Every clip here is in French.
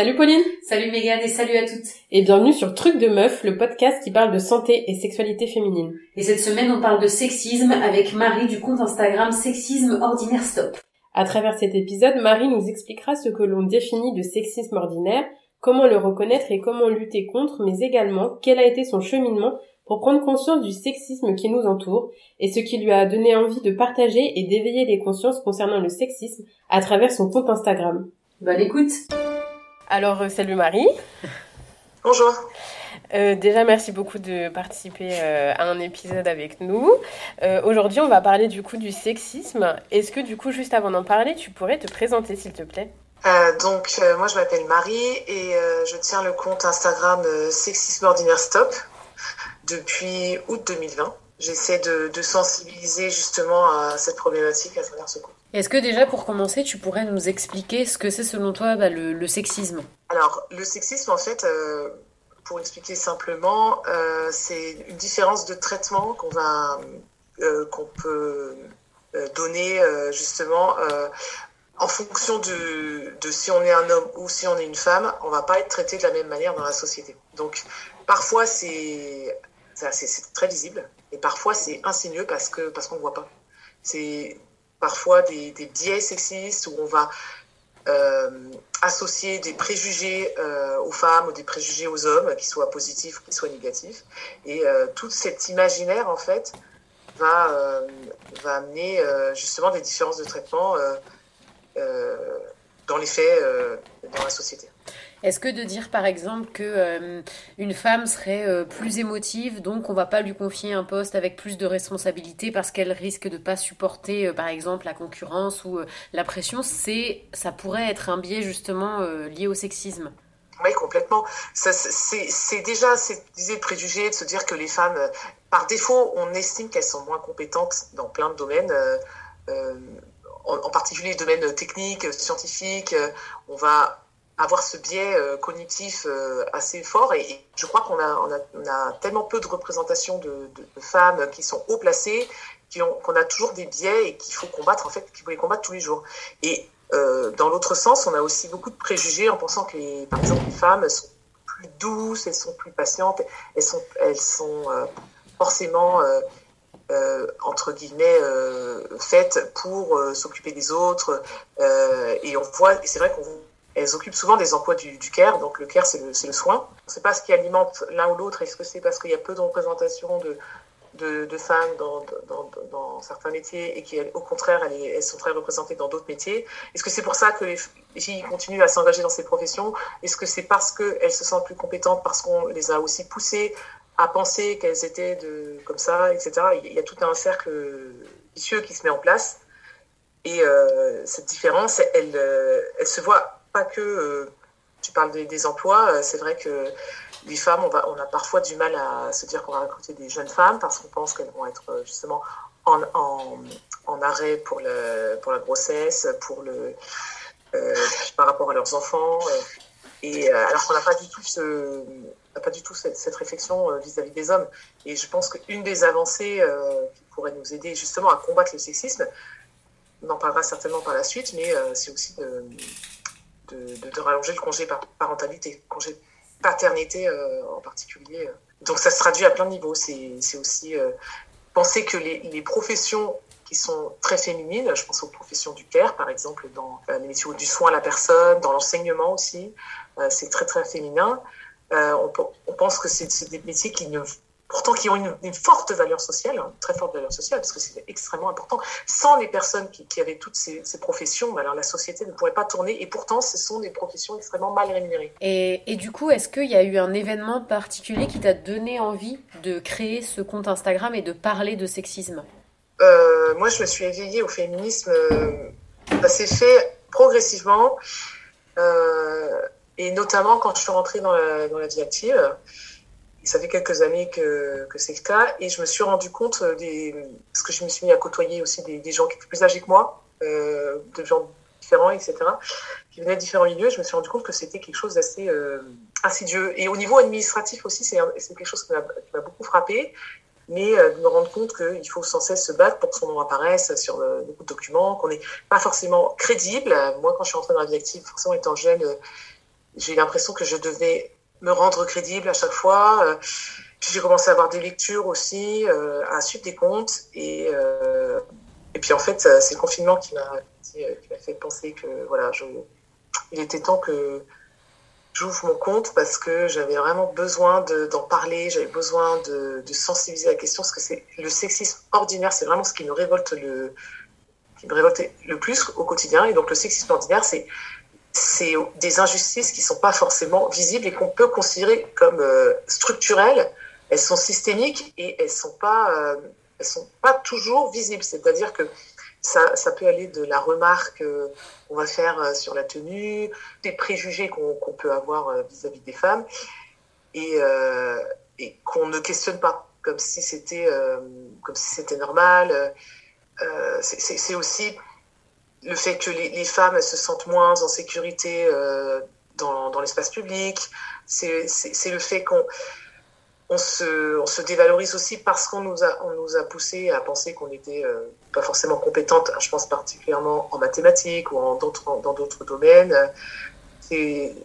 Salut Pauline Salut Megan et salut à toutes Et bienvenue sur Truc de Meuf, le podcast qui parle de santé et sexualité féminine. Et cette semaine on parle de sexisme avec Marie du compte Instagram Sexisme Ordinaire Stop. À travers cet épisode, Marie nous expliquera ce que l'on définit de sexisme ordinaire, comment le reconnaître et comment lutter contre, mais également quel a été son cheminement pour prendre conscience du sexisme qui nous entoure et ce qui lui a donné envie de partager et d'éveiller les consciences concernant le sexisme à travers son compte Instagram. Bonne écoute Alors, euh, salut Marie. Bonjour. Euh, déjà, merci beaucoup de participer euh, à un épisode avec nous. Aujourd'hui, on va parler du coup du sexisme. Est-ce que du coup, juste avant d'en parler, tu pourrais te présenter, s'il te plaît? Donc, moi, je m'appelle Marie et je tiens le compte Instagram Sexisme Ordinaire Stop depuis août 2020. J'essaie de, sensibiliser justement à cette problématique à travers ce cours. Est-ce que déjà pour commencer, tu pourrais nous expliquer ce que c'est selon toi bah, le, sexisme? Alors, le sexisme, en fait, euh, pour expliquer simplement, euh, c'est une différence de traitement qu'on va, euh, qu'on peut donner justement en fonction de, de, si on est un homme ou si on est une femme, on va pas être traité de la même manière dans la société. Donc, parfois c'est c'est très visible. Et parfois, c'est insinueux parce que parce qu'on ne voit pas. C'est parfois des, biais sexistes où on va euh, associer des préjugés euh, aux femmes ou des préjugés aux hommes, qu'ils soient positifs ou qu'ils soient négatifs. Et euh, tout cet imaginaire, en fait, va, va amener justement des différences de traitement dans les faits dans la société. Est-ce que de dire par exemple que euh, une femme serait euh, plus émotive, donc on va pas lui confier un poste avec plus de responsabilité parce qu'elle risque de pas supporter euh, par exemple la concurrence ou la pression, c'est ça pourrait être un biais justement lié au sexisme. Oui, complètement. C'est déjà idée de préjugé de se dire que les femmes, par défaut, on estime qu'elles sont moins compétentes dans plein de domaines. En, particulier les domaines techniques, scientifiques, on va avoir ce biais euh, cognitif euh, assez fort. Et, je crois qu'on a, tellement peu de représentation de, femmes qui sont haut placées qu'on a toujours des biais et qu'il faut combattre, en fait, qu'il faut les combattre tous les jours. Et euh, dans l'autre sens, on a aussi beaucoup de préjugés en pensant que, les, par exemple, les femmes sont plus douces, elles sont plus patientes, elles sont, elles sont forcément, entre guillemets, faites pour s'occuper des autres. et on voit, c'est vrai qu'on elles occupent souvent des emplois du, du care, donc le care, c'est le, le, soin. On ne sait pas ce qui alimente l'un ou l'autre. Est-ce que c'est parce qu'il y a peu de représentation de, de, femmes dans, dans, certains métiers et qu'au contraire, elles, elles, sont très représentées dans d'autres métiers? Est-ce que c'est pour ça que les filles continuent à s'engager dans ces professions? Est-ce que c'est parce qu'elles se sentent plus compétentes, parce qu'on les a aussi poussées à penser qu'elles étaient de, comme ça, etc. Il y a tout un cercle vicieux qui se met en place. Et euh, cette différence, elle, euh, elle se voit pas que euh, tu parles des, emplois, euh, c'est vrai que les femmes, on, a parfois du mal à se dire qu'on va recruter des jeunes femmes parce qu'on pense qu'elles vont être euh, justement en, arrêt pour, la grossesse, pour le, par rapport à leurs enfants. et alors qu'on n'a pas du tout cette réflexion vis-à-vis des hommes. Et je pense qu'une des avancées qui pourrait nous aider justement à combattre le sexisme, on en parlera certainement par la suite, mais c'est aussi de, de, rallonger le congé parentalité, congé paternité euh, en particulier. Donc ça se traduit à plein de niveaux. C'est aussi euh, penser que les, professions qui sont très féminines, je pense aux professions du care, par exemple, dans euh, les métiers du soin à la personne, dans l'enseignement aussi, c'est très très féminin. On, on, pense que c'est des métiers qui ne pourtant qui ont une, forte valeur sociale, une hein, très forte valeur sociale, parce que c'est extrêmement important. Sans les personnes qui, avaient toutes ces, professions, bah alors la société ne pourrait pas tourner, et pourtant ce sont des professions extrêmement mal rémunérées. Et, et du coup, est-ce qu'il y a eu un événement particulier qui t'a donné envie de créer ce compte Instagram et de parler de sexisme? Euh, Moi, je me suis éveillée au féminisme, euh, ça s'est fait progressivement, euh, et notamment quand je suis rentrée dans la, dans la vie active ça fait quelques années que, que c'est le cas et je me suis rendu compte euh, des parce que je me suis mis à côtoyer aussi des, gens qui étaient plus âgés que moi, euh, de gens différents, etc., qui venaient de différents milieux. Je me suis rendu compte que c'était quelque chose d'assez euh, insidieux. Et au niveau administratif aussi, c'est quelque chose qui m'a beaucoup frappé. Mais euh, de me rendre compte qu'il faut sans cesse se battre pour que son nom apparaisse sur beaucoup de documents, qu'on n'est pas forcément crédible. Moi, quand je suis entrée dans la vie active, forcément étant jeune, j'ai eu l'impression que je devais me rendre crédible à chaque fois. Puis j'ai commencé à avoir des lectures aussi, à suivre des comptes. Et, et puis en fait, c'est le confinement qui m'a fait penser que voilà, il était temps que j'ouvre mon compte parce que j'avais vraiment besoin d'en parler, j'avais besoin de, de, sensibiliser la question, parce que c'est le sexisme ordinaire, c'est vraiment ce qui nous révolte le, qui me révoltait le plus au quotidien. Et donc le sexisme ordinaire, c'est c'est des injustices qui sont pas forcément visibles et qu'on peut considérer comme euh, structurelles. Elles sont systémiques et elles sont pas euh, sont pas toujours visibles. C'est-à-dire que ça, ça peut aller de la remarque euh, qu'on va faire sur la tenue, des préjugés qu'on peut avoir vis-à-vis des femmes, et, qu'on ne questionne pas, comme si c'était si normal. C'est aussi le fait que les, femmes se sentent moins en sécurité dans, dans l'espace public. C'est le fait qu'on on se, on se dévalorise aussi parce qu'on nous a, on nous a poussé à penser qu'on était euh, pas forcément compétente, je pense particulièrement en mathématiques ou en dans d'autres domaines. C'est,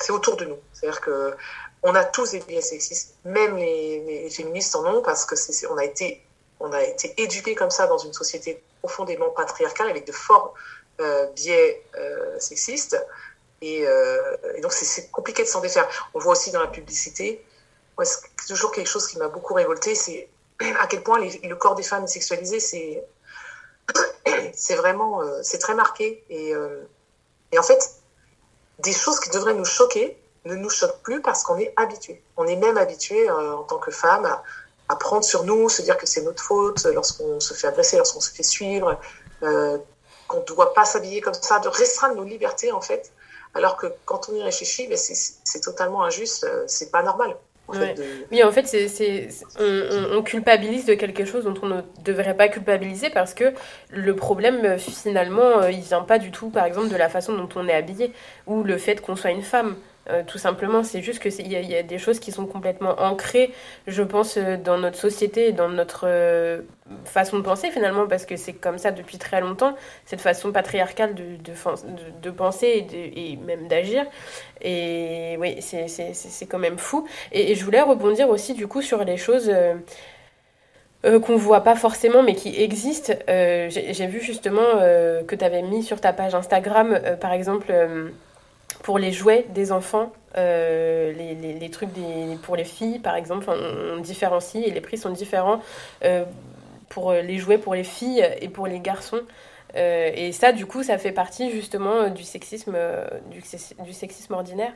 c'est autour de nous. C'est-à-dire que on a tous des biais sexistes, même les, les, féministes en ont parce que c'est, on a été, on a été éduqués comme ça dans une société profondément patriarcale avec de forts euh, biais euh, sexistes. Et, et donc c'est, compliqué de s'en défaire. On voit aussi dans la publicité toujours quelque chose qui m'a beaucoup révolté, c'est à quel point le corps des femmes est sexualisé, c'est c'est vraiment euh, c'est très marqué et, euh, et en fait des choses qui devraient nous choquer ne nous choquent plus parce qu'on est habitué. On est même habitué euh, en tant que femme à, à, prendre sur nous, se dire que c'est notre faute lorsqu'on se fait agresser, lorsqu'on se fait suivre, qu'on ne doit pas s'habiller comme ça, de restreindre nos libertés en fait. Alors que quand on y réfléchit, ben c'est totalement injuste, c'est pas normal. Oui, en fait, on, on, culpabilise de quelque chose dont on ne devrait pas culpabiliser parce que le problème, finalement, euh, il vient pas du tout, par exemple, de la façon dont on est habillé ou le fait qu'on soit une femme. Euh, tout simplement, c'est juste que il y, a des choses qui sont complètement ancrées, je pense, euh, dans notre société et dans notre euh, façon de penser finalement, parce que c'est comme ça depuis très longtemps, cette façon patriarcale de, penser et, et même d'agir. Et oui, c'est quand même fou. Et, je voulais rebondir aussi du coup sur les choses. Euh, qu'on voit pas forcément mais qui existent. J'ai vu justement que tu avais mis sur ta page Instagram, par exemple, pour les jouets des enfants, euh, les, trucs des, pour les filles, par exemple, on, différencie et les prix sont différents euh, pour les jouets pour les filles et pour les garçons. Euh, et ça, du coup, ça fait partie justement du sexisme, du, du sexisme ordinaire.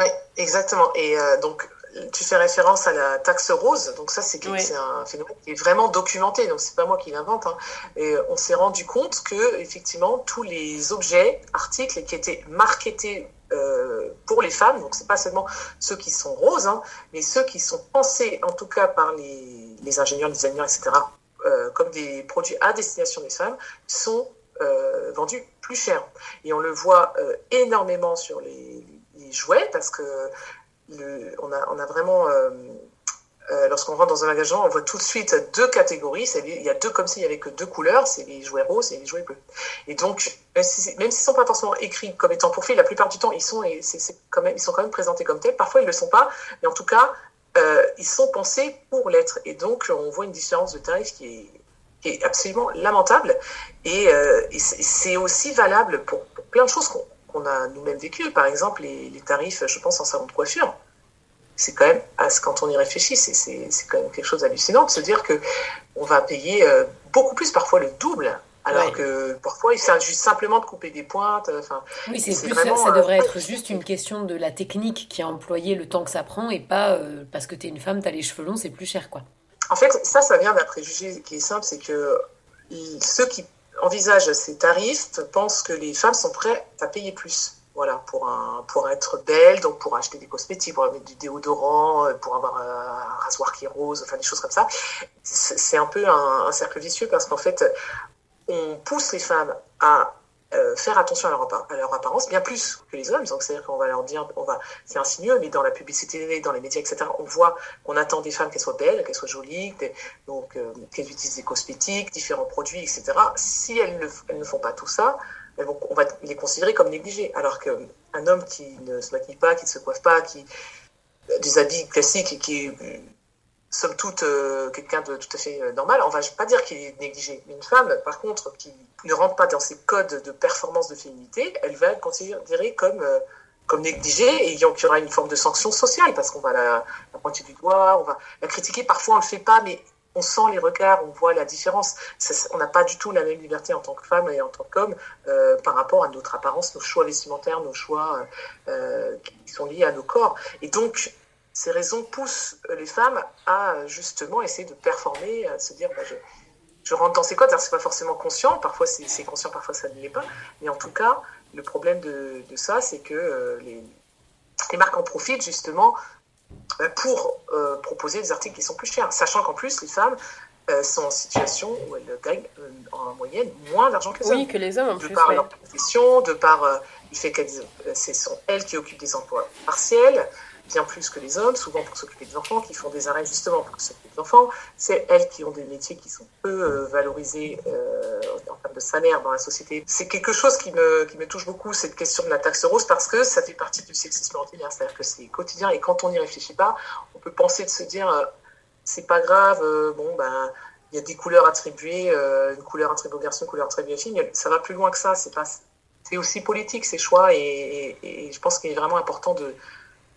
Oui, exactement. Et donc, tu fais référence à la taxe rose, donc ça c'est un phénomène qui est vraiment documenté, donc c'est pas moi qui l'invente. Hein. Et on s'est rendu compte que effectivement tous les objets, articles qui étaient marketés euh, pour les femmes, donc c'est pas seulement ceux qui sont roses, hein, mais ceux qui sont pensés en tout cas par les, les ingénieurs, les designers, etc., euh, comme des produits à destination des femmes, sont euh, vendus plus cher. Et on le voit énormément sur les, les jouets parce que on, a, a vraiment, euh, euh, lorsqu'on rentre dans un magasin, on voit tout de suite deux catégories. il y a deux comme s'il y avait que deux couleurs, c'est les jouets roses et les jouets bleus. Et donc, même s'ils ne sont pas forcément écrits comme étant pour filles, la plupart du temps, ils sont, quand même, sont quand même présentés comme tels. Parfois, ils ne le sont pas, mais en tout cas, euh, ils sont pensés pour l'être. Et donc, on voit une différence de tarif qui est, qui est absolument lamentable. Et, c'est aussi valable pour, pour plein de choses qu'on qu'on a nous-mêmes vécu. Par exemple, les, tarifs, je pense, en salon de coiffure. C'est quand même, quand on y réfléchit, c'est quand même quelque chose d'hallucinant de se dire que on va payer euh, beaucoup plus, parfois le double, alors que parfois il s'agit simplement de couper des pointes. Enfin, oui, c'est plus vraiment, ça, devrait euh, être juste une question de la technique qui a employé le temps que ça prend et pas euh, parce que tu es une femme, tu as les cheveux longs, c'est plus cher, quoi. En fait, ça, ça vient d'un préjugé qui est simple, c'est que ceux qui envisage ces tarifs pense que les femmes sont prêtes à payer plus. Voilà, pour, pour être belle, donc pour acheter des cosmétiques, pour mettre du déodorant, euh, pour avoir un rasoir qui est rose, enfin des choses comme ça. C'est un peu un cercle vicieux parce qu'en fait, on pousse les femmes à euh, faire attention à leur, apparence, bien plus que les hommes. Donc, c'est-à-dire qu'on va leur dire, on va, c'est insinueux, mais dans la publicité, dans les médias, etc., on voit qu'on attend des femmes qu'elles soient belles, qu'elles soient jolies, donc euh, qu'elles utilisent des cosmétiques, différents produits, etc. Si elles ne, font pas tout ça, on va les considérer comme négligés. Alors qu'un homme qui ne se maquille pas, qui ne se coiffe pas, qui a des habits classiques et qui est somme toute quelqu'un de tout à fait normal, on va pas dire qu'il est négligé. Une femme, par contre, qui ne rentre pas dans ces codes de performance de féminité, elle va être considérée comme comme négligée et il y aura une forme de sanction sociale parce qu'on va la, pointer du doigt, on va la critiquer. Parfois, on le fait pas, mais on sent les regards, on voit la différence. on n'a pas du tout la même liberté en tant que femme et en tant qu'homme euh, par rapport à notre apparence, nos choix vestimentaires, nos choix euh, qui sont liés à nos corps. Et donc, ces raisons poussent les femmes à justement essayer de performer, à se dire bah, je, je rentre dans ces codes. C'est pas forcément conscient, parfois c'est conscient, parfois ça ne l'est pas. Mais en tout cas, le problème de, ça, c'est que euh, les, marques en profitent justement euh, pour euh, proposer des articles qui sont plus chers, sachant qu'en plus, les femmes sont en situation où elles gagnent en moyenne moins d'argent que les hommes. Oui, que les hommes en de par leur profession, de par le fait qu'elles ce sont elles qui occupent des emplois partiels, bien plus que les hommes, souvent pour s'occuper des enfants, qui font des arrêts justement pour s'occuper des enfants. C'est elles qui ont des métiers qui sont peu euh, valorisés euh, en termes de salaire dans la société. C'est quelque chose qui me, touche beaucoup, cette question de la taxe rose, parce que ça fait partie du sexisme ordinaire. C'est-à-dire que c'est quotidien et quand on n'y réfléchit pas, on peut penser de se dire, euh, c'est pas grave, bon, ben, il y a des couleurs attribuées, une couleur attribuée aux garçons, une couleur attribuée aux filles, ça va plus loin que ça. C'est aussi politique ces choix et je pense qu'il est vraiment important de,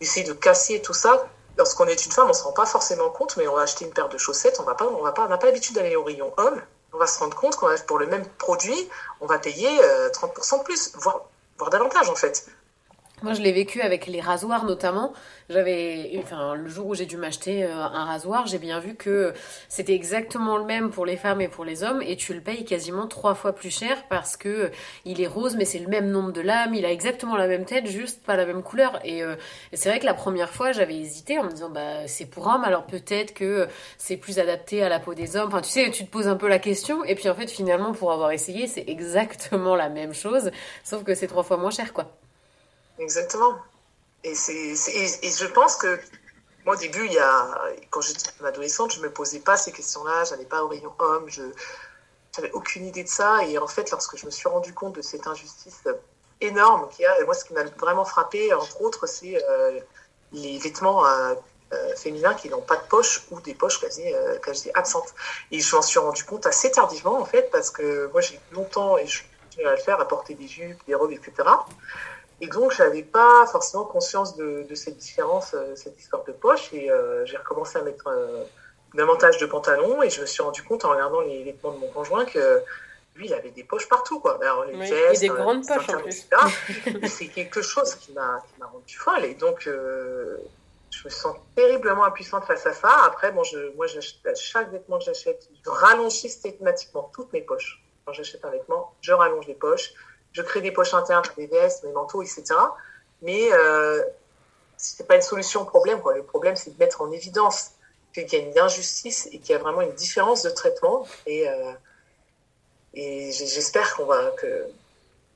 essayer de casser tout ça. Lorsqu'on est une femme, on ne se rend pas forcément compte, mais on va acheter une paire de chaussettes, on va pas, on va pas, n'a pas l'habitude d'aller au rayon homme. On va se rendre compte qu'on pour le même produit, on va payer 30% euh, de plus, voire, voire davantage en fait. Moi, je l'ai vécu avec les rasoirs notamment. J'avais, enfin, le jour où j'ai dû m'acheter euh, un rasoir, j'ai bien vu que c'était exactement le même pour les femmes et pour les hommes, et tu le payes quasiment trois fois plus cher parce que il est rose, mais c'est le même nombre de lames, il a exactement la même tête, juste pas la même couleur. Et, euh, c'est vrai que la première fois, j'avais hésité en me disant, bah, c'est pour homme, alors peut-être que c'est plus adapté à la peau des hommes. Enfin, tu sais, tu te poses un peu la question, et puis en fait, finalement, pour avoir essayé, c'est exactement la même chose, sauf que c'est trois fois moins cher, quoi. Exactement. Et, c'est, et, je pense que moi, au début, il y a, quand j'étais adolescente, je ne me posais pas ces questions-là, je n'allais pas au rayon homme, je n'avais aucune idée de ça. Et en fait, lorsque je me suis rendu compte de cette injustice énorme qu'il y a, moi, ce qui m'a vraiment frappé, entre autres, c'est euh, les vêtements euh, euh, féminins qui n'ont pas de poche ou des poches quasi, quasi absentes. Et je m'en suis rendu compte assez tardivement, en fait, parce que moi, j'ai longtemps, et je continue à le faire, à porter des jupes, des robes, etc. Et donc, je n'avais pas forcément conscience de, cette différence, euh, cette histoire de poche. Et euh, j'ai recommencé à mettre euh, davantage de pantalons. Et je me suis rendu compte en regardant les vêtements de mon conjoint que lui, il avait des poches partout. Quoi. Alors, les et des grandes poches en plus. c'est quelque chose qui m'a rendu folle. Et donc, je me sens terriblement impuissante face à ça. Après, bon, je, moi, chaque vêtement que j'achète, je rallonge systématiquement toutes mes poches. Quand j'achète un vêtement, je rallonge les poches je crée des poches internes des vestes, mes manteaux, etc. Mais euh, ce n'est pas une solution au problème. Le problème, c'est de mettre en évidence qu'il y a une injustice et qu'il y a vraiment une différence de traitement. Et, euh, j'espère qu'on va que,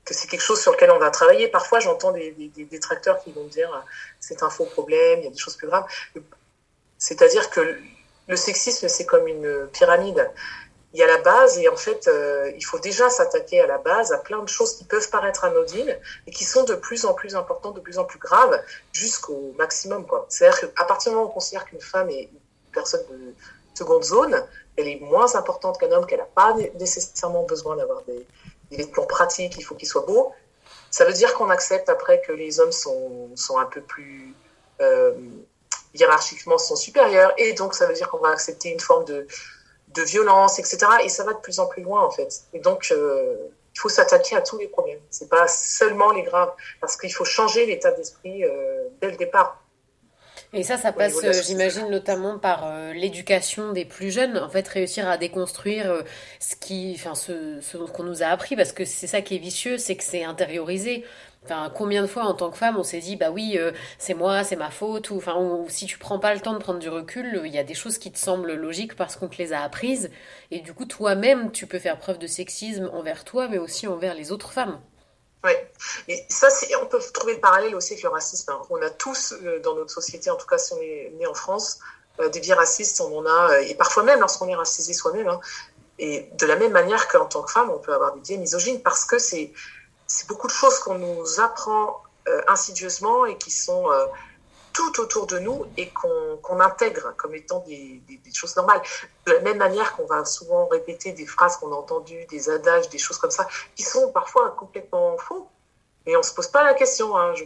que c'est quelque chose sur lequel on va travailler. Parfois, j'entends des, des, détracteurs qui vont me dire c'est un faux problème, il y a des choses plus graves. C'est-à-dire que le sexisme, c'est comme une pyramide il y a la base et en fait, euh, il faut déjà s'attaquer à la base, à plein de choses qui peuvent paraître anodines et qui sont de plus en plus importantes, de plus en plus graves, jusqu'au maximum. C'est-à-dire qu'à partir du moment où on considère qu'une femme est une personne de seconde zone, elle est moins importante qu'un homme, qu'elle n'a pas nécessairement besoin d'avoir des, des vêtements pratiques, il faut qu'ils soient beaux. Ça veut dire qu'on accepte après que les hommes sont, un peu plus euh, hiérarchiquement sont supérieurs et donc ça veut dire qu'on va accepter une forme de de violence, etc. Et ça va de plus en plus loin, en fait. Et donc, euh, il faut s'attaquer à tous les problèmes. C'est pas seulement les graves, parce qu'il faut changer l'état d'esprit euh, dès le départ. Et ça, ça passe, euh, j'imagine, notamment par l'éducation des plus jeunes. En fait, réussir à déconstruire ce qui, enfin, ce, ce qu'on nous a appris, parce que c'est ça qui est vicieux, c'est que c'est intériorisé. Enfin, combien de fois en tant que femme on s'est dit bah oui euh, c'est moi c'est ma faute ou enfin si tu prends pas le temps de prendre du recul il y a des choses qui te semblent logiques parce qu'on te les a apprises et du coup toi-même tu peux faire preuve de sexisme envers toi mais aussi envers les autres femmes. Oui, et ça c'est on peut trouver le parallèle aussi avec le racisme. Hein. On a tous euh, dans notre société en tout cas si on est né en France euh, des biais racistes on en a et parfois même lorsqu'on est racisé soi-même hein. et de la même manière qu'en tant que femme on peut avoir des biais misogynes parce que c'est c'est beaucoup de choses qu'on nous apprend insidieusement et qui sont tout autour de nous et qu'on intègre comme étant des, choses normales. De la même manière qu'on va souvent répéter des phrases qu'on a entendues, des adages, des choses comme ça, qui sont parfois complètement faux. Et on ne se pose pas la question. Hein. Je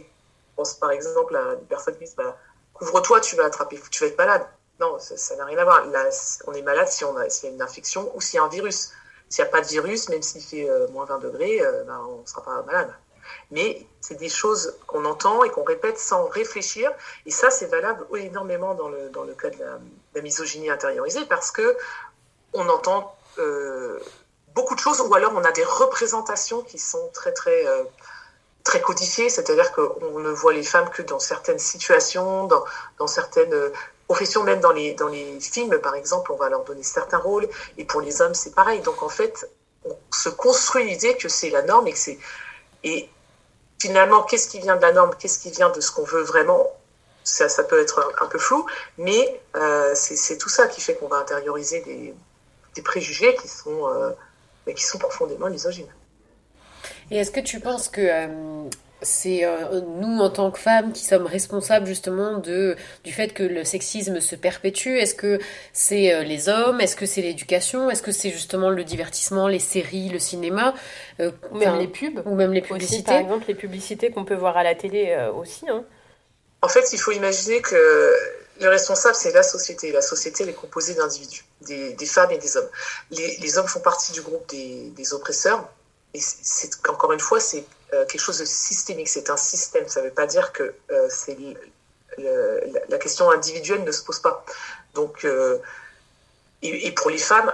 pense par exemple à une personne qui dit bah, Couvre-toi, tu vas attraper, tu vas être malade. Non, ça n'a rien à voir. Là, on est malade si on a, y a une infection ou s'il y a un virus. S'il n'y a pas de virus, même s'il fait euh, moins 20 degrés, euh, ben, on ne sera pas malade mais c'est des choses qu'on entend et qu'on répète sans réfléchir. Et ça, c'est valable énormément dans le, dans le cas de la, misogynie intériorisée parce que on entend euh, beaucoup de choses ou alors on a des représentations qui sont très, très, très codifiées. C'est-à-dire qu'on ne voit les femmes que dans certaines situations, dans, dans certaines professions, même dans les, dans les films, par exemple, on va leur donner certains rôles. Et pour les hommes, c'est pareil. Donc, en fait, on se construit l'idée que c'est la norme et que c'est. Et finalement, qu'est-ce qui vient de la norme, qu'est-ce qui vient de ce qu'on veut vraiment, ça, ça peut être un, peu flou, mais euh, c'est tout ça qui fait qu'on va intérioriser des, des préjugés qui sont, euh, qui sont profondément misogynes. Et est-ce que tu penses que euh, c'est euh, nous en tant que femmes qui sommes responsables justement de du fait que le sexisme se perpétue Est-ce que c'est euh, les hommes? Est-ce que c'est l'éducation? Est-ce que c'est justement le divertissement, les séries, le cinéma? Euh, Ou même les pubs Ou même les publicités Par exemple, les publicités qu'on peut voir à la télé aussi. Hein. En fait, il faut imaginer que le responsable, c'est la société. La société, elle est composée d'individus, des, femmes et des hommes. Les, hommes font partie du groupe des, des oppresseurs. Et c'est encore une fois, c'est euh, quelque chose de systémique, c'est un système. Ça ne veut pas dire que euh, c'est la question individuelle ne se pose pas. Donc, euh, et, pour les femmes,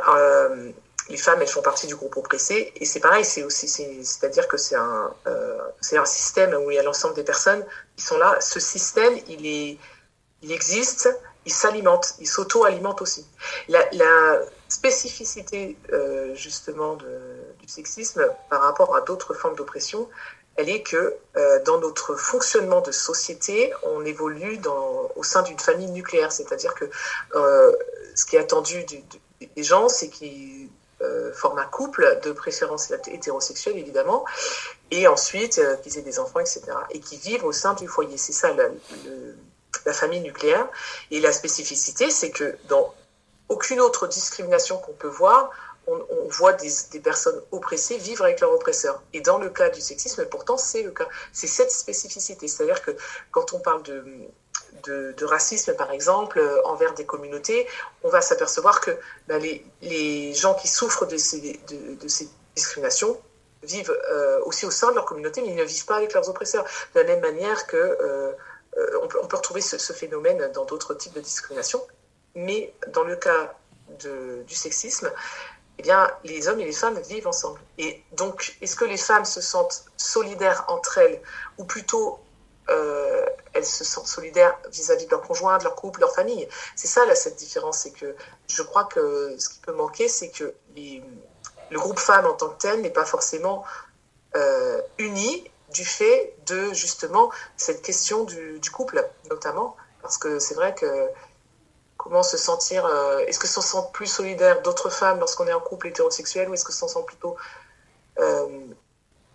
les femmes, elles font partie du groupe oppressé, et c'est pareil, c'est aussi, c'est-à-dire que c'est un, c'est un système où il y a l'ensemble des personnes qui sont là. Ce système, il est, il existe, il s'alimente, il s'auto-alimente aussi. La, la spécificité justement de, sexisme par rapport à d'autres formes d'oppression, elle est que euh, dans notre fonctionnement de société, on évolue dans, au sein d'une famille nucléaire. C'est-à-dire que euh, ce qui est attendu des gens, c'est qu'ils euh, forment un couple, de préférence hétérosexuelle évidemment, et ensuite qu'ils aient des enfants, etc. Et qui vivent au sein du foyer. C'est ça la, la famille nucléaire. Et la spécificité, c'est que dans aucune autre discrimination qu'on peut voir, on, voit des, personnes oppressées vivre avec leur oppresseur. Et dans le cas du sexisme, pourtant, c'est le cas. C'est cette spécificité. C'est-à-dire que quand on parle de, de, racisme, par exemple, euh, envers des communautés, on va s'apercevoir que ben, les, gens qui souffrent de ces, de, ces discriminations vivent euh, aussi au sein de leur communauté, mais ils ne vivent pas avec leurs oppresseurs. De la même manière que euh, on, peut, retrouver ce, ce phénomène dans d'autres types de discrimination. Mais dans le cas du sexisme, eh bien, les hommes et les femmes vivent ensemble. Et donc, est-ce que les femmes se sentent solidaires entre elles, ou plutôt euh, elles se sentent solidaires vis-à-vis de leur conjoint, de leur couple, de leur famille? C'est ça, là, cette différence. C'est que je crois que ce qui peut manquer, c'est que le groupe femme en tant que tel n'est pas forcément euh, uni du fait de, justement, cette question du, du couple, notamment. Parce que c'est vrai que comment se sentir, euh, est-ce que se sent plus solidaire d'autres femmes lorsqu'on est en couple hétérosexuel ou est-ce que se sent plutôt euh,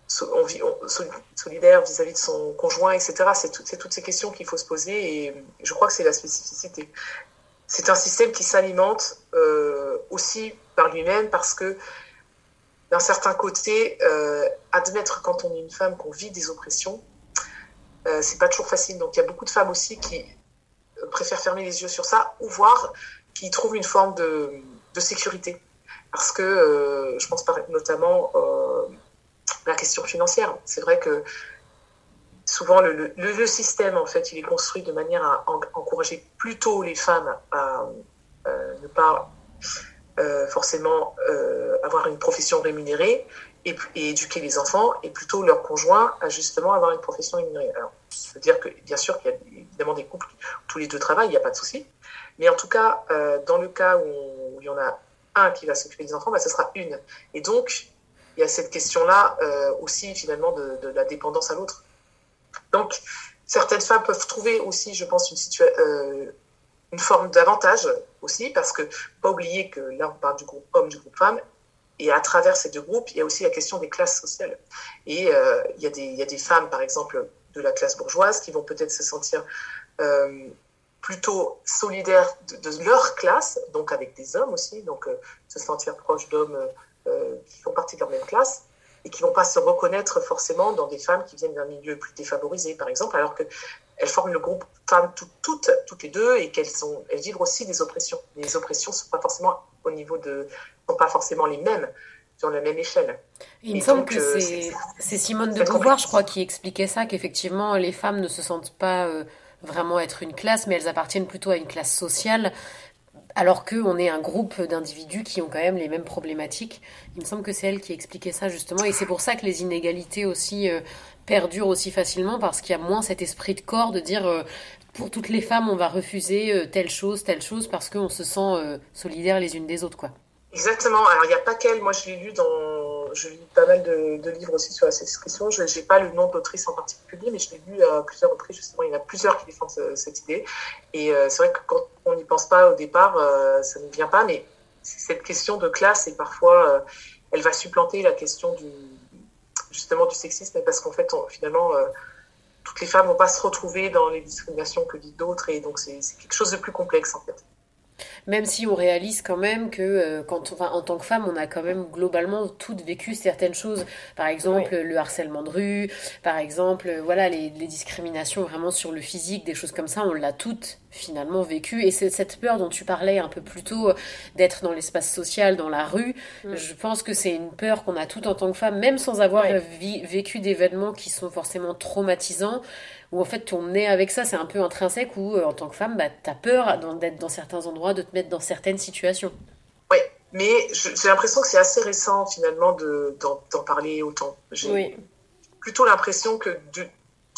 solidaire vis-à-vis de son conjoint, etc. C'est toutes ces questions qu'il faut se poser et je crois que c'est la spécificité. C'est un système qui s'alimente euh, aussi par lui-même parce que d'un certain côté, admettre quand on est une femme qu'on vit des oppressions, c'est pas toujours facile. Donc il y a beaucoup de femmes aussi qui préfèrent fermer les yeux sur ça ou voir qu'ils trouvent une forme de, sécurité. Parce que euh, je pense notamment euh, la question financière. C'est vrai que souvent le, système, en fait, il est construit de manière à encourager plutôt les femmes à euh, ne pas euh, forcément avoir une profession rémunérée et, éduquer les enfants, et plutôt leur conjoint à justement avoir une profession rémunérée. Je veux dire que bien sûr qu'il y a évidemment des couples où tous les deux travaillent, il n'y a pas de souci. Mais en tout cas, euh, dans le cas où, il y en a un qui va s'occuper des enfants, bah, sera une. Et donc, il y a cette question-là euh, aussi finalement de, la dépendance à l'autre. Donc, certaines femmes peuvent trouver aussi, je pense, une, euh, une forme d'avantage aussi, parce que pas oublier que là, on parle du groupe homme, du groupe femme, et à travers ces deux groupes, il y a aussi la question des classes sociales. Et il, y a des, il y a des femmes, par exemple, de la classe bourgeoise qui vont peut-être se sentir plutôt solidaires de, leur classe, donc avec des hommes aussi, donc se sentir proche d'hommes qui font partie de leur même classe et qui vont pas se reconnaître forcément dans des femmes qui viennent d'un milieu plus défavorisé, par exemple, alors qu'elles forment le groupe femmes toutes, toutes, les deux et qu'elles elles vivent aussi des oppressions. Les oppressions sont pas forcément au niveau de, sont pas forcément les mêmes sur la même échelle. Il me semble que euh, c'est Simone de Beauvoir, je crois, qui expliquait ça, qu'effectivement les femmes ne se sentent pas euh, vraiment être une classe, mais elles appartiennent plutôt à une classe sociale alors qu'on est un groupe d'individus qui ont quand même les mêmes problématiques. Il me semble que c'est elle qui expliquait ça justement, et c'est pour ça que les inégalités aussi euh, perdurent aussi facilement, parce qu'il y a moins cet esprit de corps de dire euh, pour toutes les femmes on va refuser telle chose, telle chose, parce qu'on se sent solidaires les unes des autres. quoi. Exactement, alors il n'y a pas qu'elle, moi je l'ai lu dans je lis pas mal de, livres aussi sur la question. Je n'ai pas le nom d'autrice en particulier, mais je l'ai lu à plusieurs reprises. Justement, il y en a plusieurs qui défendent cette idée. Et euh, c'est vrai que quand on n'y pense pas au départ, euh, ça ne vient pas. Mais cette question de classe, et parfois, euh, elle va supplanter la question du, justement du sexisme, parce qu'en fait, finalement, toutes les femmes vont pas se retrouver dans les discriminations que vivent d'autres. Et donc, c'est quelque chose de plus complexe, en fait même si on réalise quand même que euh, quand on, en tant que femme, on a quand même globalement toutes vécu certaines choses. Par exemple, le harcèlement de rue, par exemple, euh, voilà, les, discriminations vraiment sur le physique, des choses comme ça, on l'a toutes finalement vécu. Et c'est cette peur dont tu parlais un peu plus tôt, euh, d'être dans l'espace social, dans la rue, mm. je pense que c'est une peur qu'on a toutes en tant que femme, même sans avoir vécu d'événements qui sont forcément traumatisants où en fait on est avec ça, c'est un peu intrinsèque, où euh, en tant que femme, bah, tu as peur d'être dans certains endroits, de te mettre dans certaines situations. Oui, mais j'ai l'impression que c'est assez récent finalement d'en parler autant. J'ai plutôt l'impression que du,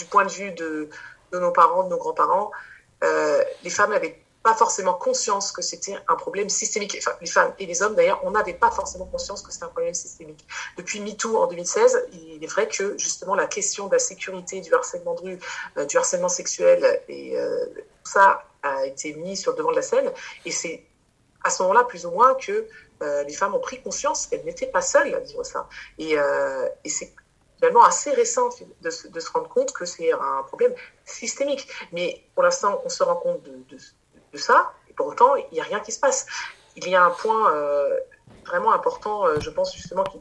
point de vue de, de, nos parents, de nos grands-parents, euh, les femmes avaient pas forcément conscience que c'était un problème systémique. Enfin, les femmes et les hommes, d'ailleurs, on n'avait pas forcément conscience que c'était un problème systémique. Depuis MeToo en 2016, il est vrai que justement la question de la sécurité, du harcèlement de rue, euh, du harcèlement sexuel, et euh, ça a été mis sur le devant de la scène. Et c'est à ce moment-là, plus ou moins, que euh, les femmes ont pris conscience qu'elles n'étaient pas seules à vivre ça. Et, et c'est finalement assez récent de, de, se rendre compte que c'est un problème systémique. Mais pour l'instant, on se rend compte de, de de ça, et pour autant, il n'y a rien qui se passe. Il y a un point euh, vraiment important, euh, je pense justement, qui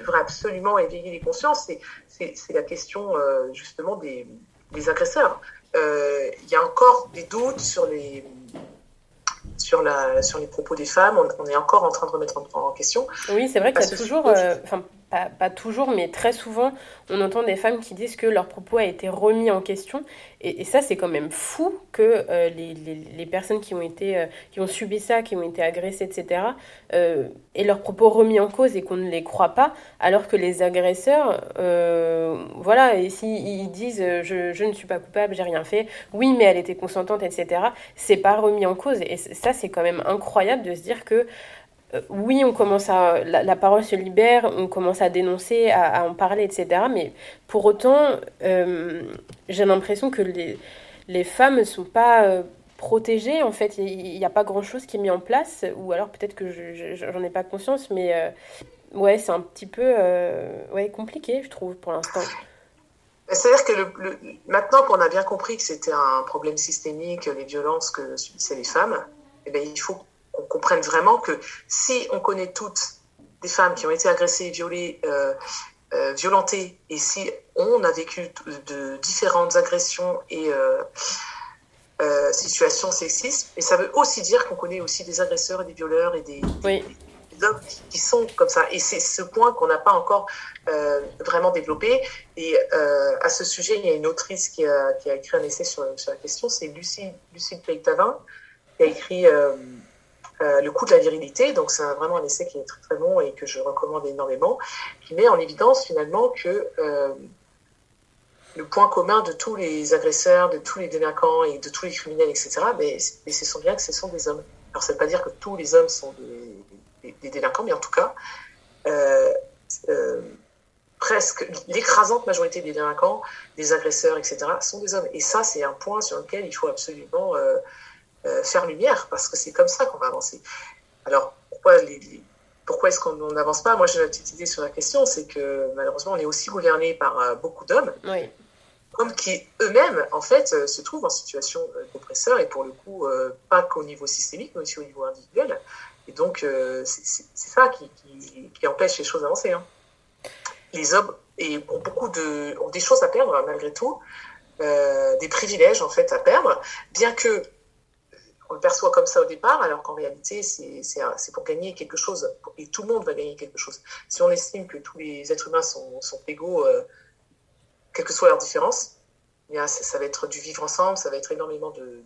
devrait absolument éveiller les consciences, c'est la question euh, justement des, des agresseurs. Il y a encore des doutes sur les, sur, la, sur les propos des femmes. On, est encore en train de remettre en, question. Oui, c'est vrai qu'il y a toujours, pas, toujours, mais très souvent, on entend des femmes qui disent que leur propos a été remis en question. Et, ça, c'est quand même fou que euh, les, les, personnes qui ont, été, euh, qui ont subi ça, qui ont été agressées, etc., euh, aient leurs propos remis en cause et qu'on ne les croit pas, alors que les agresseurs, voilà, et s'ils disent je, je, ne suis pas coupable, j'ai rien fait, oui, mais elle était consentante, etc., c'est pas remis en cause. Et ça, c'est quand même incroyable de se dire que oui, on commence à la, parole se libère, on commence à dénoncer, à, en parler, etc. Mais pour autant, j'ai l'impression que les, les femmes ne sont pas euh, protégées. En fait, il n'y a pas grand-chose qui est mis en place, ou alors peut-être que j'en ai pas conscience, mais euh, ouais, c'est un petit peu euh, ouais, compliqué, je trouve, pour l'instant. C'est-à-dire que maintenant qu'on a bien compris que c'était un problème systémique, les violences que subissaient les femmes, eh bien, il faut qu'on comprenne vraiment que si on connaît toutes des femmes qui ont été agressées, violées, euh, violenté et si on a vécu de, différentes agressions et euh, euh, situations sexistes, et ça veut aussi dire qu'on connaît aussi des agresseurs et des violeurs et des, hommes qui, sont comme ça. Et c'est ce point qu'on n'a pas encore vraiment développé. Et à ce sujet, il y a une autrice qui a, qui a écrit un essai sur, sur la question, c'est Lucie, Lucie Pleitavin, qui a écrit euh, le coût de la virilité. Donc c'est vraiment un essai qui est très très bon et que je recommande énormément, qui met en évidence finalement que euh, le point commun de tous les agresseurs, de tous les délinquants et de tous les criminels, etc., mais, ce sont bien que ce sont des hommes. Alors ça ne veut pas dire que tous les hommes sont des, délinquants, mais en tout cas, euh, presque l'écrasante majorité des délinquants, des agresseurs, etc., sont des hommes. Et ça, c'est un point sur lequel il faut absolument faire lumière, parce que c'est comme ça qu'on va avancer. Alors, pourquoi les, pourquoi est-ce qu'on n'avance pas? Moi, j'ai une petite idée sur la question, c'est que malheureusement, on est aussi gouverné par euh, beaucoup d'hommes, oui. hommes qui eux-mêmes, en fait, euh, se trouvent en situation euh, d'oppresseur, et pour le coup, pas qu'au niveau systémique, mais aussi au niveau individuel. Et donc, c'est ça qui, qui, empêche les choses d'avancer. Hein. Les hommes et ont beaucoup de, ont des choses à perdre, malgré tout, des privilèges, en fait, à perdre, bien que on le perçoit comme ça au départ, alors qu'en réalité, c'est pour gagner quelque chose. Et tout le monde va gagner quelque chose. Si on estime que tous les êtres humains sont, égaux, euh, quelle que soit leur différence, ça, va être du vivre ensemble, ça va être énormément de.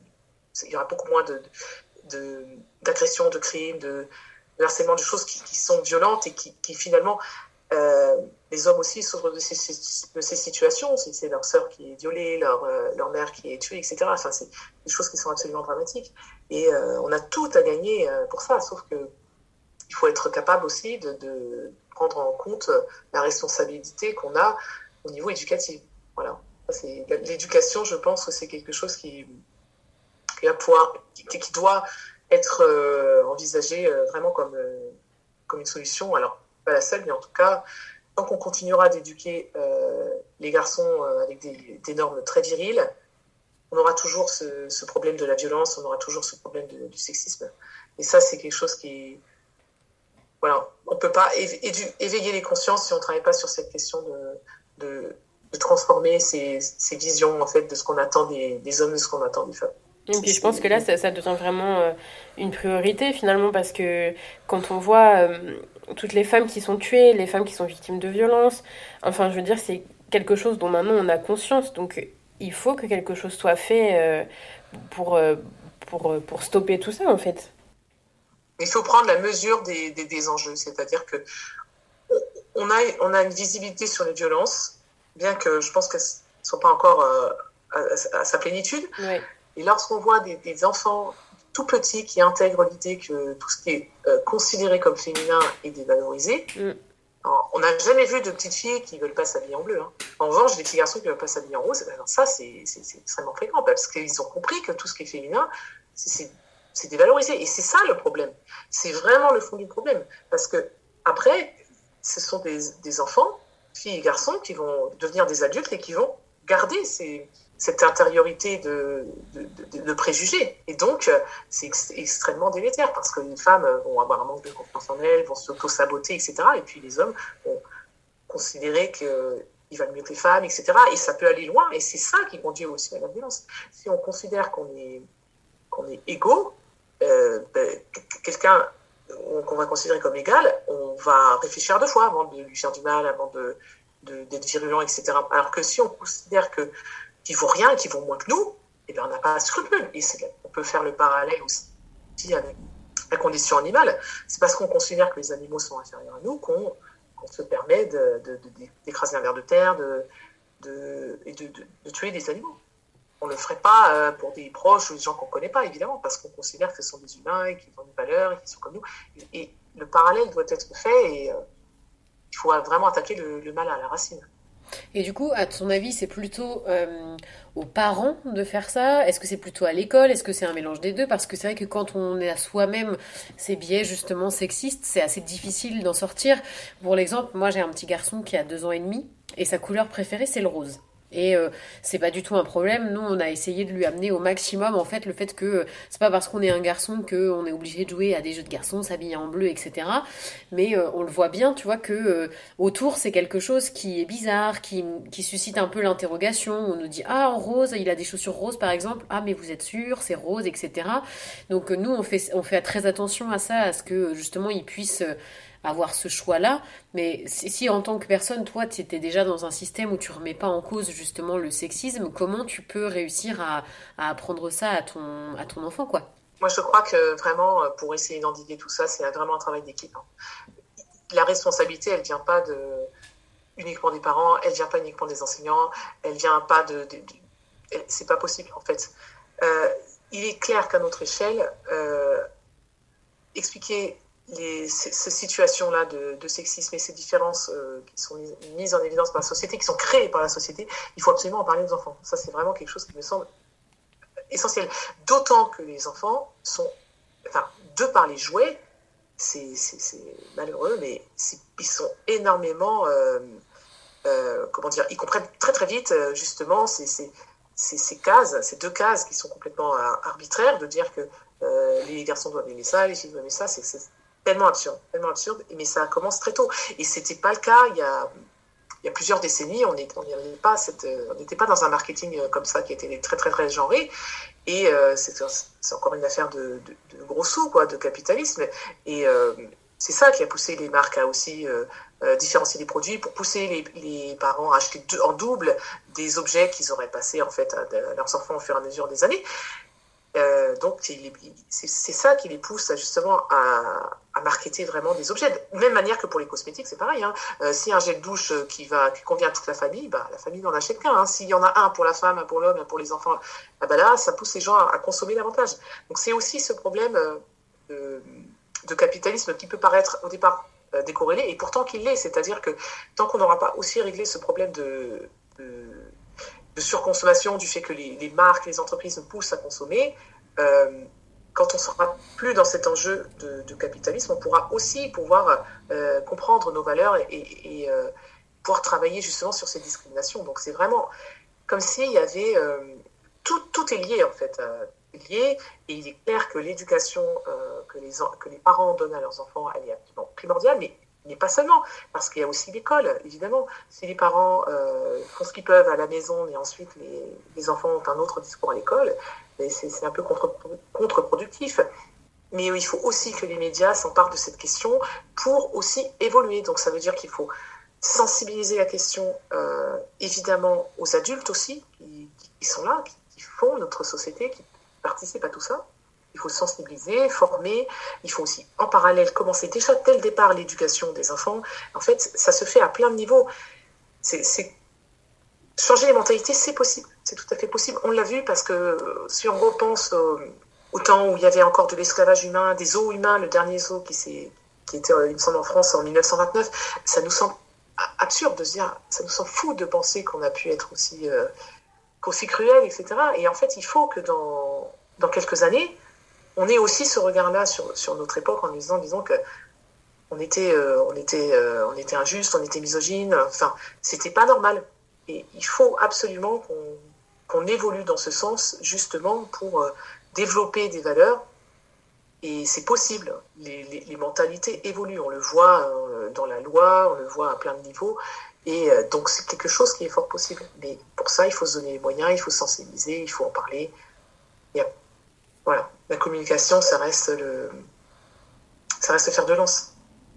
Il y aura beaucoup moins d'agressions, de, crimes, de, harcèlement, de choses qui, sont violentes et qui, qui finalement euh, les hommes aussi souffrent de ces, situations. C'est leur sœur qui est violée, leur, euh, leur mère qui est tuée, etc. Enfin, c'est des choses qui sont absolument dramatiques. Et euh, on a tout à gagner pour ça, sauf que il faut être capable aussi de, prendre en compte la responsabilité qu'on a au niveau éducatif. Voilà. L'éducation, je pense que c'est quelque chose qui, va pouvoir, qui doit être envisagé vraiment comme, comme une solution. Alors, pas la seule, mais en tout cas, tant qu'on continuera d'éduquer euh, les garçons euh, avec des, normes très viriles, on aura toujours ce, problème de la violence, on aura toujours ce problème du sexisme. Et ça, c'est quelque chose qui. Voilà, on ne peut pas éveiller les consciences si on ne travaille pas sur cette question de, de, transformer ces, ces, visions en fait, de ce qu'on attend des, des hommes, de ce qu'on attend des femmes. Et puis je pense que là, ça, ça devient vraiment euh, une priorité finalement parce que quand on voit toutes les femmes qui sont tuées, les femmes qui sont victimes de violences, enfin je veux dire, c'est quelque chose dont maintenant on a conscience. Donc il faut que quelque chose soit fait euh, pour, pour, pour stopper tout ça en fait. Il faut prendre la mesure des, des, des enjeux, c'est-à-dire que on a, on a une visibilité sur les violences, bien que je pense qu'elles ne soient pas encore à, à, sa plénitude. Oui et lorsqu'on voit des, enfants tout petits qui intègrent l'idée que tout ce qui est euh, considéré comme féminin est dévalorisé, mm. on n'a jamais vu de petites filles qui ne veulent pas s'habiller en bleu. Hein. En revanche, des petits garçons qui ne veulent pas s'habiller en rose, ben, ça, c'est extrêmement fréquent parce qu'ils ont compris que tout ce qui est féminin, c'est dévalorisé. Et c'est ça le problème. C'est vraiment le fond du problème. Parce que, après, ce sont des, des enfants, filles et garçons, qui vont devenir des adultes et qui vont garder ces, cette intériorité de, préjugés. Et donc, euh, c'est extrêmement délétère parce que les femmes vont avoir un manque de confiance en elles, vont s'auto-saboter, etc. Et puis les hommes vont considérer qu'ils valent mieux que les femmes, etc. Et ça peut aller loin. Et c'est ça qui conduit aussi à la violence. Si on considère qu'on est, qu'on est égaux, euh, ben, quelqu'un qu'on va considérer comme égal, on va réfléchir deux fois avant de lui faire du mal, avant de d'être virulent, etc. Alors que si on considère que qui vaut rien, qui vaut moins que nous, eh bien, on n'a pas un scrupule. Et on peut faire le parallèle aussi avec la condition animale. C'est parce qu'on considère que les animaux sont inférieurs à nous qu'on se permet d'écraser un verre de terre de, et de, tuer des animaux. On ne le ferait pas euh, pour des proches ou des gens qu'on ne connaît pas, évidemment, parce qu'on considère que ce sont des humains et qu'ils ont une valeur et qu'ils sont comme nous. Et, le parallèle doit être fait et euh, il faut vraiment attaquer le mal à la racine. Et du coup, à ton avis, c'est plutôt euh, aux parents de faire ça? Est-ce que c'est plutôt à l'école? Est-ce que c'est un mélange des deux? Parce que c'est vrai que quand on est à soi-même ces biais justement sexistes, c'est assez difficile d'en sortir. Pour l'exemple, moi j'ai un petit garçon qui a deux ans et demi et sa couleur préférée c'est le rose. Et euh, c'est pas du tout un problème. Nous, on a essayé de lui amener au maximum en fait le fait que euh, c'est pas parce qu'on est un garçon qu'on est obligé de jouer à des jeux de garçons, s'habiller en bleu, etc. Mais euh, on le voit bien, tu vois, que autour c'est quelque chose qui est bizarre, qui, suscite un peu l'interrogation. On nous dit ah en rose, il a des chaussures roses par exemple. Ah mais vous êtes sûr, c'est rose, etc. Donc nous on fait on fait très attention à ça, à ce que justement il puisse avoir ce choix-là. Mais si, en tant que personne, toi, tu étais déjà dans un système où tu remets pas en cause justement le sexisme, comment tu peux réussir à, apprendre ça à ton, à ton enfant, quoi? Moi, je crois que vraiment, euh, pour essayer d'endiguer tout ça, c'est vraiment un travail d'équipe. Hein. La responsabilité, elle vient pas de uniquement des parents, elle vient pas uniquement des enseignants, elle vient pas de, c'est pas possible en fait. Euh, il est clair qu'à notre échelle, euh, expliquer ces, situations-là de, sexisme et ces différences euh, qui sont mises, en évidence par la société, qui sont créées par la société, il faut absolument en parler aux enfants. Ça, c'est vraiment quelque chose qui me semble essentiel. D'autant que les enfants sont, enfin, de par les jouets, c'est malheureux, mais ils sont énormément, euh, euh, comment dire, ils comprennent très très vite justement ces, ces, ces, cases, ces deux cases qui sont complètement arbitraires, de dire que les garçons doivent aimer ça, les filles doivent aimer ça, c'est tellement absurde, tellement absurde, mais ça commence très tôt. Et c'était pas le cas il y a plusieurs décennies, on n'était pas, dans un marketing comme ça qui était très très très genré. Et euh, c'est encore une affaire de, gros sous, quoi, de capitalisme. Et euh, c'est ça qui a poussé les marques à aussi euh, différencier les produits pour pousser les, les parents à acheter en double des objets qu'ils auraient passés en fait à, leurs enfants au fur et à mesure des années. Euh, donc c'est ça qui les pousse justement à, marketer vraiment des objets. De même manière que pour les cosmétiques, c'est pareil. Hein. Euh, si un gel douche euh, qui convient à toute la famille, bah, la famille n'en achète qu'un. Hein. S'il y en a un pour la femme, un pour l'homme, un pour les enfants, bah, bah là, ça pousse les gens à, consommer davantage. Donc c'est aussi ce problème de, de, capitalisme qui peut paraître au départ décorrélé et pourtant qu'il l'est. C'est-à-dire que tant qu'on n'aura pas aussi réglé ce problème de de surconsommation, du fait que les, les, marques, les entreprises nous poussent à consommer, euh, quand on sera plus dans cet enjeu de, capitalisme, on pourra aussi pouvoir euh, comprendre nos valeurs et, euh, pouvoir travailler justement sur ces discriminations. Donc c'est vraiment comme s'il y avait tout, tout est lié en fait, lié. Et il est clair que l'éducation que les que les parents donnent à leurs enfants, elle est absolument primordiale, mais mais pas seulement, parce qu'il y a aussi l'école, évidemment. Si les parents euh, font ce qu'ils peuvent à la maison et ensuite les, enfants ont un autre discours à l'école, c'est un peu contre-productif. Mais il faut aussi que les médias s'emparent de cette question pour aussi évoluer. Donc ça veut dire qu'il faut sensibiliser la question, euh, évidemment, aux adultes aussi, qui, sont là, qui, font notre société, qui participent à tout ça. Il faut sensibiliser, former. Il faut aussi, en parallèle, commencer déjà dès le départ l'éducation des enfants. En fait, ça se fait à plein de niveaux. C'est changer les mentalités, c'est possible. C'est tout à fait possible. On l'a vu parce que si on repense au, temps où il y avait encore de l'esclavage humain, des zoos humains, le dernier zoo qui, qui était, il me semble, en France en 1929, ça nous semble absurde de se dire, ça nous semble fou de penser qu'on a pu être aussi, euh, aussi cruel, etc. Et en fait, il faut que dans, dans quelques années, on ait aussi ce regard-là sur, notre époque en nous disant, disons que on était, euh, on était, euh, on était injuste, on était misogyne. Enfin, c'était pas normal. Et il faut absolument qu'on évolue dans ce sens, justement, pour euh, développer des valeurs. Et c'est possible. Les, mentalités évoluent. On le voit dans la loi, on le voit à plein de niveaux. Et donc, c'est quelque chose qui est fort possible. Mais pour ça, il faut se donner les moyens, il faut sensibiliser, il faut en parler. Il a, voilà la communication, ça reste le, ça reste le fer de lance.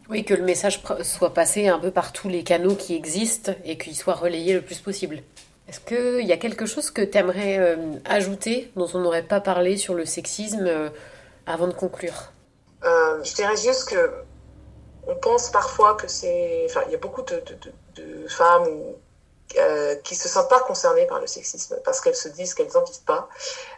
Oui, que le message soit passé un peu par tous les canaux qui existent et qu'il soit relayé le plus possible. Est-ce qu'il y a quelque chose que tu aimerais euh, ajouter dont on n'aurait pas parlé sur le sexisme euh, avant de conclure? Euh, Je dirais juste que on pense parfois que c'est. Enfin, il y a beaucoup de, de, de femmes ou euh, qui se sentent pas concernées par le sexisme parce qu'elles se disent qu'elles n'en vivent pas.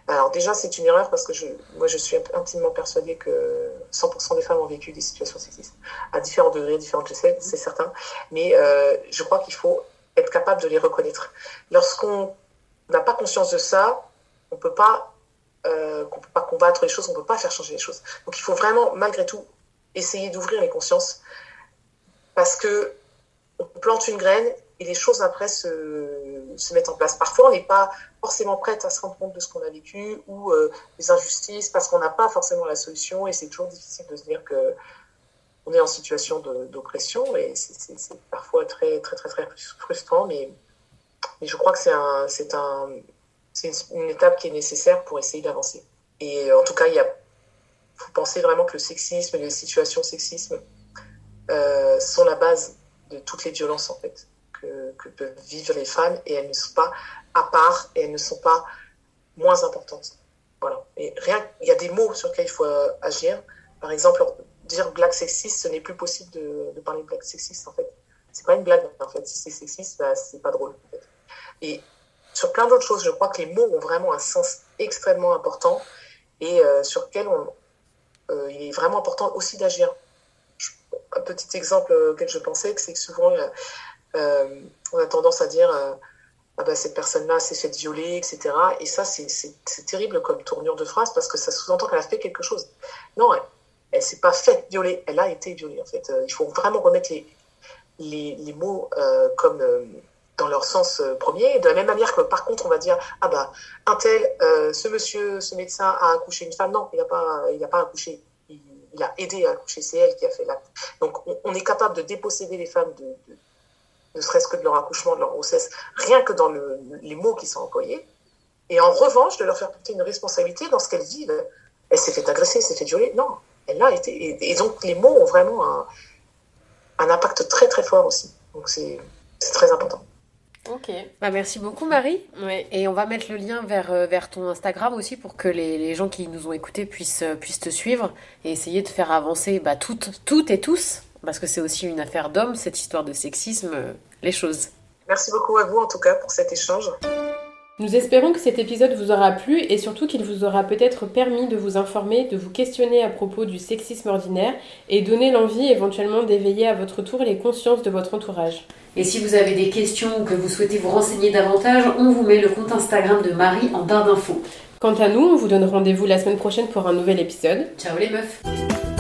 Alors déjà, c'est une erreur parce que je, moi, je suis intimement persuadée que 100% des femmes ont vécu des situations sexistes à différents degrés, différents sais, c'est certain. Mais euh, je crois qu'il faut être capable de les reconnaître. Lorsqu'on n'a pas conscience de ça, on peut pas, euh, qu'on peut pas combattre les choses, on peut pas faire changer les choses. Donc il faut vraiment, malgré tout, essayer d'ouvrir les consciences parce que on plante une graine et les choses après se, mettent en place. Parfois, on n'est pas forcément prête à se rendre compte de ce qu'on a vécu ou euh, des injustices parce qu'on n'a pas forcément la solution et c'est toujours difficile de se dire que on est en situation d'oppression et c'est parfois très très très très frustrant mais, je crois que c'est un un une, une, étape qui est nécessaire pour essayer d'avancer et en tout cas il faut penser vraiment que le sexisme les situations sexisme euh, sont la base de toutes les violences en fait que, peuvent vivre les femmes et elles ne sont pas à part et elles ne sont pas moins importantes. Voilà. Et rien, il y a des mots sur lesquels il faut euh, agir. Par exemple, dire blague sexiste, ce n'est plus possible de, parler blague sexiste en fait. C'est pas une blague en fait. Si c'est sexiste, bah, c'est pas drôle. Et sur plein d'autres choses, je crois que les mots ont vraiment un sens extrêmement important et euh, sur lequel euh, il est vraiment important aussi d'agir. Un petit exemple auquel je pensais, c'est que souvent euh, on a tendance à dire euh, ah ben, cette personne-là s'est faite violer, etc. Et ça, c'est terrible comme tournure de phrase parce que ça sous-entend qu'elle a fait quelque chose. Non, elle s'est pas faite violer, elle a été violée en fait. il faut vraiment remettre les, les, mots comme dans leur sens premier. De la même manière que par contre on va dire ah bah un tel, ce monsieur, ce médecin a accouché une femme. Non, il n'a pas, il pas accouché. Il, a aidé à accoucher. C'est elle qui a fait l'acte. Donc on, est capable de déposséder les femmes de ne serait-ce que de leur accouchement, de leur grossesse, rien que dans le, les mots qui sont employés. Et en revanche, de leur faire porter une responsabilité dans ce qu'elles vivent. Elle s'est fait agresser, elle s'est fait violer. Non, elle l'a été. Et, donc, les mots ont vraiment un, un impact très, très fort aussi. Donc, c'est très important. Ok. Bah, merci beaucoup, Marie. Ouais. Et on va mettre le lien vers, euh, vers ton Instagram aussi pour que les, les gens qui nous ont écoutés puissent, euh, puissent te suivre et essayer de faire avancer bah, toutes, toutes et tous, parce que c'est aussi une affaire d'hommes, cette histoire de sexisme, euh, les choses. Merci beaucoup à vous, en tout cas, pour cet échange. Nous espérons que cet épisode vous aura plu et surtout qu'il vous aura peut-être permis de vous informer, de vous questionner à propos du sexisme ordinaire et donner l'envie éventuellement d'éveiller à votre tour les consciences de votre entourage. Et si vous avez des questions ou que vous souhaitez vous renseigner davantage, on vous met le compte Instagram de Marie en barre d'infos. Quant à nous, on vous donne rendez-vous la semaine prochaine pour un nouvel épisode. Ciao les meufs